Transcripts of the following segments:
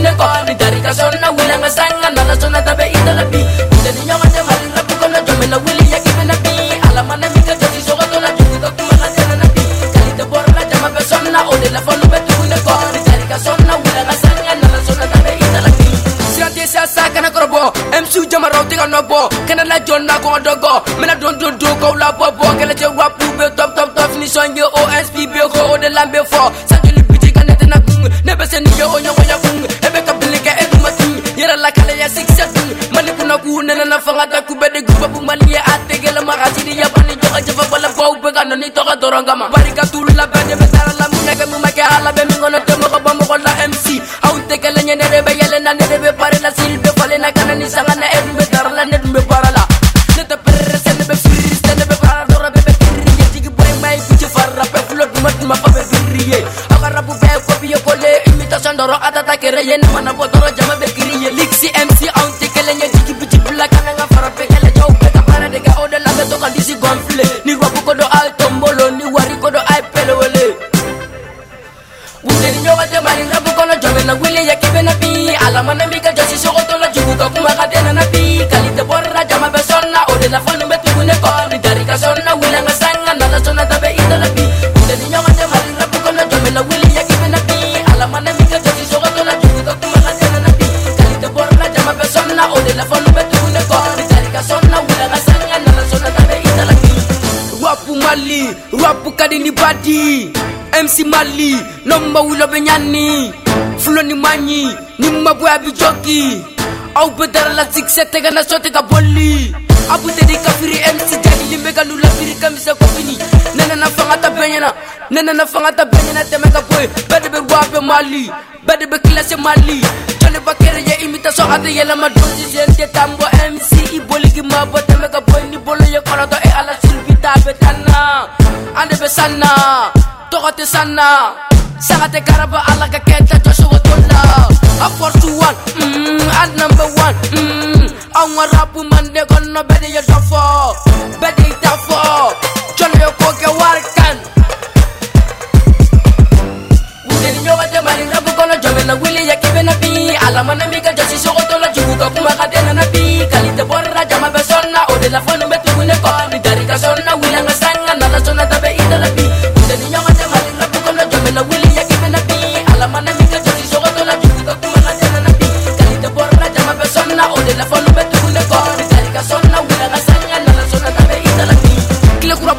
kune kori darika sona wila nga sanga nala sona tabe ita la bi Kuda ni nyonga te mari rapi kona jome la wili ya kibe na bi Alama na mika kasi soga tona juki ka kuma na tena na bi Kali te bora la jama pe sona ode la fonu be tu kune kori darika sona wila nga sanga nala sona tabe ita la bi Sirante sa sa kana korobo MC jama rauti ka nobo Kana la jona konga dogo Mena don don don kau la bobo Kala je wapu be top top top Finishan ye OSP be ko ode lambe fo ya successful mani kuna kuunena na fanga ta kubede gubabu mali ya ategela magasidi ya bani joga jafa bala kwa ubega no ni toga doronga ma barika tulla bade betala la munega mumake hala be mingono temo ko bomo ko la MC au tekele nyenere be yele na nere be pare la silbe fale na kana ni sanga na ya mana na bodoro jama be kiri ya lik CMC on tekele ya jiki bici bula kana nga fara pekele jau peka para dega oda laga toka disi gonfle ni wapu kodo al tombolo ni wari kodo ai pele wele Bukeri nyoba te mari rabu kono jome na wile ya kebe na pi Alamana mika jasi shokoto na jugu kakuma kadena na pi Kalite borra jama besona ode na oh fona rapu Mali, rapu kadini badi MC Mali, nomba wilo benyani Flo ni manyi, ni mabwe abijoki Au bedara la zikse tega na shote ka boli Abu kafiri MC jadi limbeka lula firi kamisa kofini Nena na fangata benyana, nena na fangata benyana temeka boy Bede wabe Mali, bede klase Mali Jone bakere ye imitasyon ate yelama dosi Zente tambo MC, iboligi mabo temeka boy ni boy sana Tokate sana Sagate karaba alaga kenta Joshua Tola I'm 41, mmm, at number one, mm, i I'm a rapper man, they gonna better your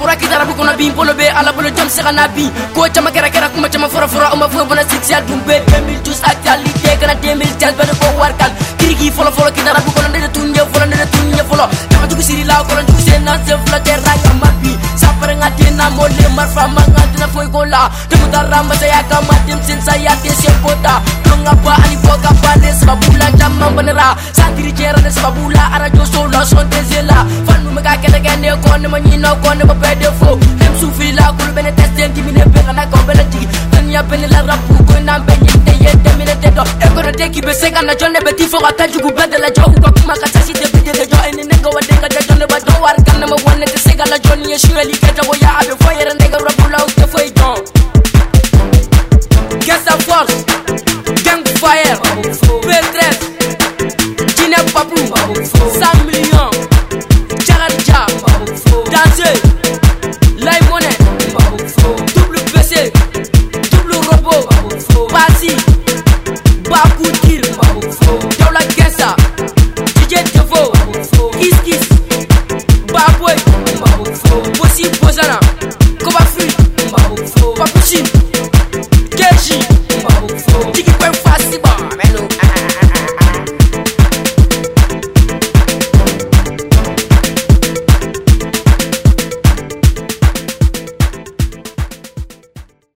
ura kita bu kuna bin polo be ala polo jam se nabi ko chama kera kera kuma chama fura fura o ma fura bona six ya dum be 2012 te kana 2010 bana ko kiri ki folo folo kita bu kuna ndede tunje folo ndede tunje folo dama jugu siri la ko jugu se na se fula terra kama bi sapare ngati na mole marfa mangati na foi gola dum daramba saya kama dem sin saya tesi kota ba ani boga bane sebab bulan jam sa santiri jera sebab bula ara jo solo son tezela fanu mega kone manyina kone mapede fo emsufila kulubene tesendimine bengana kombele digi tanyabene la rapu koinambe nyinte yendemine teto ekono tekibe sengana jone betifo kakanjuku bedela jo uko kuma kasasi tebidede jo enenenga wadenga jajone bato warkanama wanete segala joni yeshueli keta boya abe foyere ndega rabula uste foi jon Gangsta Force, Gang Fire, P13, Guinea Papou, 100 millions.